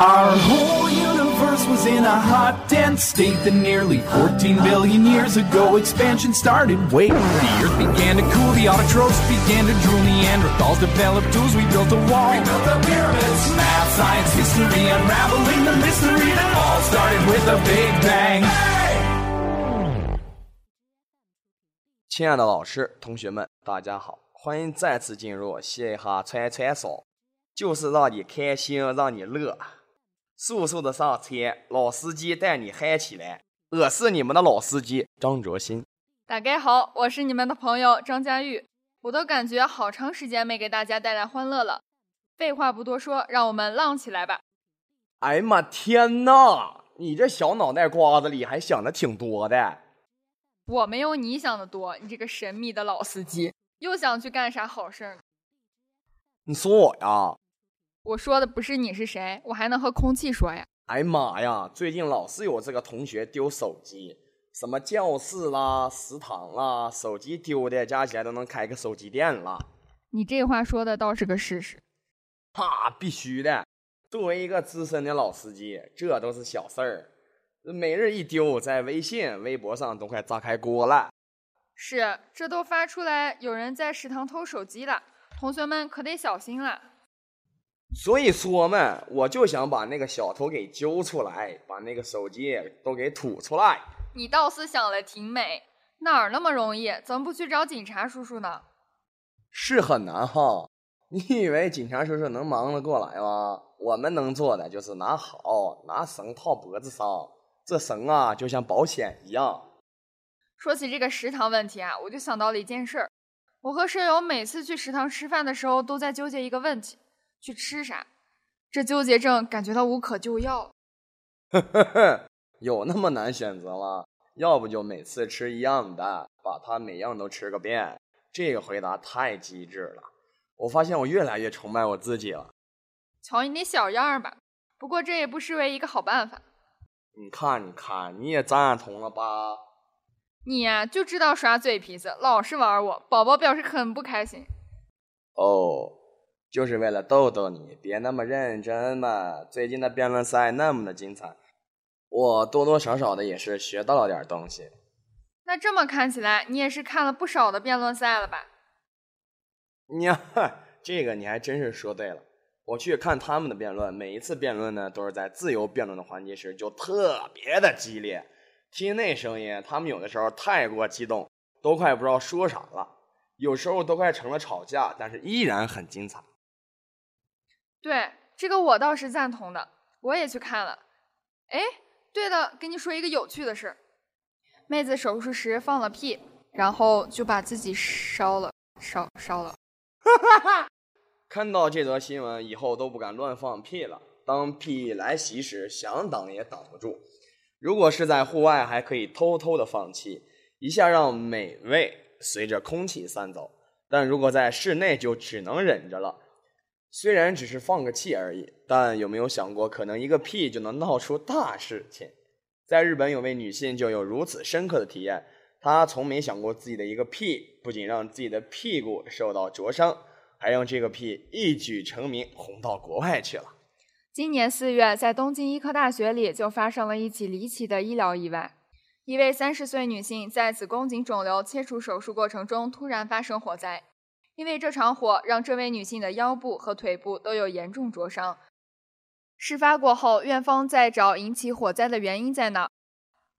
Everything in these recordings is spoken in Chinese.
Our whole universe was in a hot, dense state that nearly 14 billion years ago expansion started. Wait, the earth began to cool, the autotrophs began to drool, Neanderthals developed tools, we built a wall. We built the pyramids. Math, science, history, unraveling the mystery that all started with a big bang. 亲爱的老师、同学们，大家好，欢迎再次进入嘻哈串串烧，就是让你开心，让你乐。 速速的上车，老司机带你嗨起来！我是你们的老司机张卓新。大家好，我是你们的朋友张佳玉。我都感觉好长时间没给大家带来欢乐了。废话不多说，让我们浪起来吧！哎呀妈，天呐！你这小脑袋瓜子里还想的挺多的。我没有你想的多，你这个神秘的老司机又想去干啥好事儿？你说我呀？我说的不是你是谁，我还能和空气说呀？哎妈呀！最近老是有这个同学丢手机，什么教室啦、食堂啦，手机丢的加起来都能开个手机店了。你这话说的倒是个事实。哈，必须的。作为一个资深的老司机，这都是小事儿。每日一丢，在微信、微博上都快炸开锅了。是，这都发出来有人在食堂偷手机了，同学们可得小心了。所以说嘛，我就想把那个小偷给揪出来，把那个手机都给吐出来。你倒是想的挺美，哪儿那么容易？怎么不去找警察叔叔呢？是很难哈，你以为警察叔叔能忙得过来吗？我们能做的就是拿好，拿绳套脖子上，这绳啊就像保险一样。说起这个食堂问题啊，我就想到了一件事儿，我和舍友每次去食堂吃饭的时候，都在纠结一个问题。去吃啥？这纠结症感觉到无可救药。呵呵呵，有那么难选择吗？要不就每次吃一样的，把它每样都吃个遍。这个回答太机智了，我发现我越来越崇拜我自己了。瞧你那小样儿吧，不过这也不失为一个好办法。你看，你看，你也赞同了吧？你呀，就知道耍嘴皮子，老是玩我。宝宝表示很不开心。哦。就是为了逗逗你，别那么认真嘛。最近的辩论赛那么的精彩，我多多少少的也是学到了点东西。那这么看起来，你也是看了不少的辩论赛了吧？呀，这个你还真是说对了。我去看他们的辩论，每一次辩论呢，都是在自由辩论的环节时就特别的激烈。听那声音，他们有的时候太过激动，都快不知道说啥了。有时候都快成了吵架，但是依然很精彩。对这个我倒是赞同的，我也去看了。哎，对了，跟你说一个有趣的事儿，妹子手术时放了屁，然后就把自己烧了，烧烧了。哈哈哈看到这则新闻以后都不敢乱放屁了。当屁来袭时，想挡也挡不住。如果是在户外，还可以偷偷的放气，一下让美味随着空气散走；但如果在室内，就只能忍着了。虽然只是放个气而已，但有没有想过，可能一个屁就能闹出大事情？在日本，有位女性就有如此深刻的体验。她从没想过自己的一个屁，不仅让自己的屁股受到灼伤，还让这个屁一举成名，红到国外去了。今年四月，在东京医科大学里就发生了一起离奇的医疗意外。一位三十岁女性在子宫颈肿瘤切除手术过程中突然发生火灾。因为这场火让这位女性的腰部和腿部都有严重灼伤。事发过后，院方在找引起火灾的原因在哪。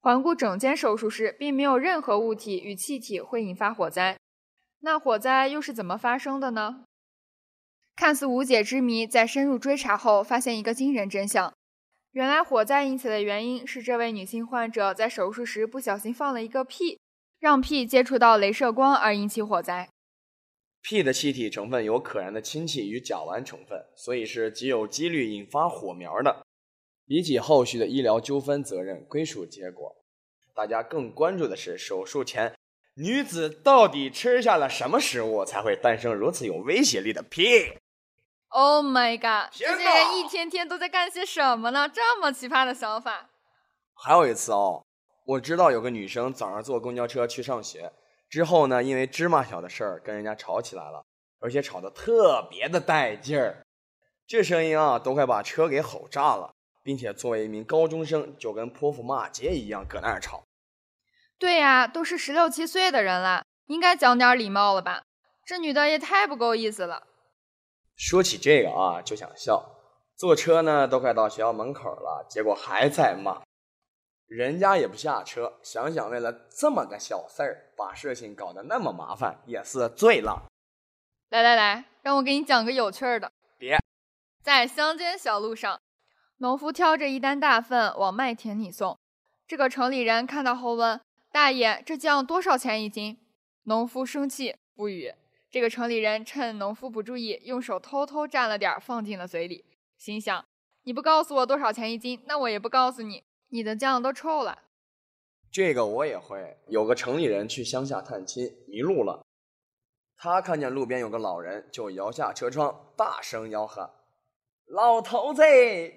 环顾整间手术室，并没有任何物体与气体会引发火灾。那火灾又是怎么发生的呢？看似无解之谜，在深入追查后，发现一个惊人真相：原来火灾引起的原因是这位女性患者在手术时不小心放了一个屁，让屁接触到镭射光而引起火灾。屁的气体成分有可燃的氢气与甲烷成分，所以是极有几率引发火苗的。比起后续的医疗纠纷，责任归属结果，大家更关注的是手术前女子到底吃下了什么食物，才会诞生如此有威胁力的屁？Oh my god！这些人一天天都在干些什么呢？这么奇葩的想法。还有一次哦，我知道有个女生早上坐公交车去上学。之后呢，因为芝麻小的事儿跟人家吵起来了，而且吵得特别的带劲儿。这声音啊，都快把车给吼炸了，并且作为一名高中生，就跟泼妇骂街一样搁那儿吵。对呀，都是十六七岁的人了，应该讲点礼貌了吧？这女的也太不够意思了。说起这个啊，就想笑。坐车呢，都快到学校门口了，结果还在骂，人家也不下车。想想为了这么个小事儿，把事情搞得那么麻烦，也是醉了。来来来，让我给你讲个有趣的。别，在乡间小路上，农夫挑着一担大粪往麦田里送。这个城里人看到后问：“大爷，这酱多少钱一斤？”农夫生气不语。这个城里人趁农夫不注意，用手偷偷蘸了点放进了嘴里。心想：你不告诉我多少钱一斤，那我也不告诉你，你的酱都臭了。这个我也会。有个城里人去乡下探亲，迷路了。他看见路边有个老人，就摇下车窗，大声吆喝：“老头子，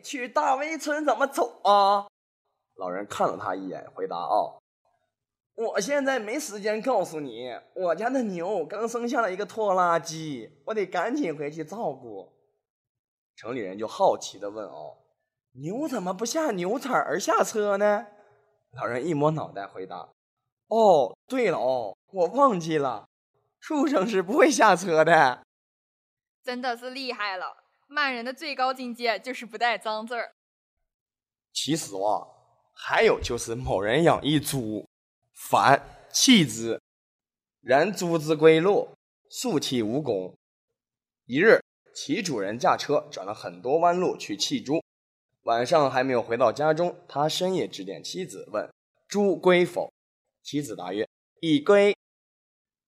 去大围村怎么走啊？”老人看了他一眼，回答：“哦，我现在没时间告诉你，我家的牛刚生下了一个拖拉机，我得赶紧回去照顾。”城里人就好奇的问：“哦，牛怎么不下牛崽儿下车呢？”老人一摸脑袋回答：“哦，对了哦，我忘记了，畜生是不会下车的。”真的是厉害了，骂人的最高境界就是不带脏字儿。其实啊，还有就是某人养一猪，烦弃之，然猪之归路，速弃无功。一日。其主人驾车转了很多弯路去弃猪，晚上还没有回到家中，他深夜致电妻子问：“猪归否？”妻子答曰：“已归。”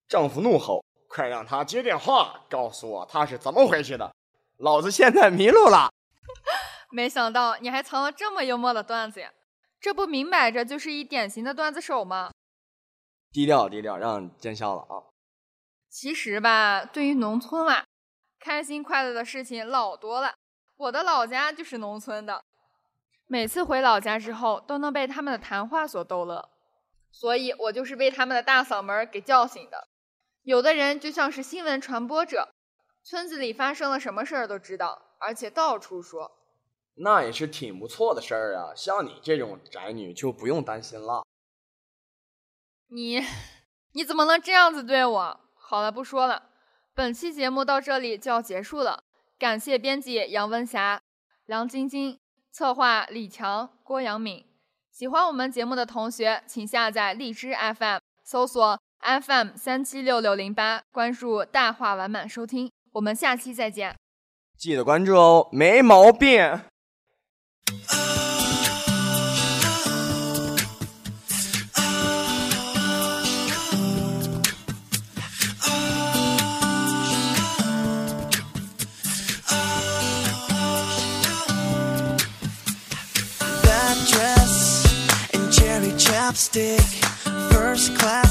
丈夫怒吼：“快让他接电话，告诉我他是怎么回去的！老子现在迷路了。”没想到你还藏了这么幽默的段子呀！这不明摆着就是一典型的段子手吗？低调低调，让你见笑了啊！其实吧，对于农村啊。开心快乐的事情老多了，我的老家就是农村的，每次回老家之后都能被他们的谈话所逗乐，所以我就是被他们的大嗓门给叫醒的。有的人就像是新闻传播者，村子里发生了什么事儿都知道，而且到处说，那也是挺不错的事儿啊。像你这种宅女就不用担心了。你，你怎么能这样子对我？好了，不说了。本期节目到这里就要结束了，感谢编辑杨文霞、梁晶晶，策划李强、郭阳敏。喜欢我们节目的同学，请下载荔枝 FM，搜索 FM 三七六六零八，关注大话完满收听。我们下期再见，记得关注哦，没毛病。First class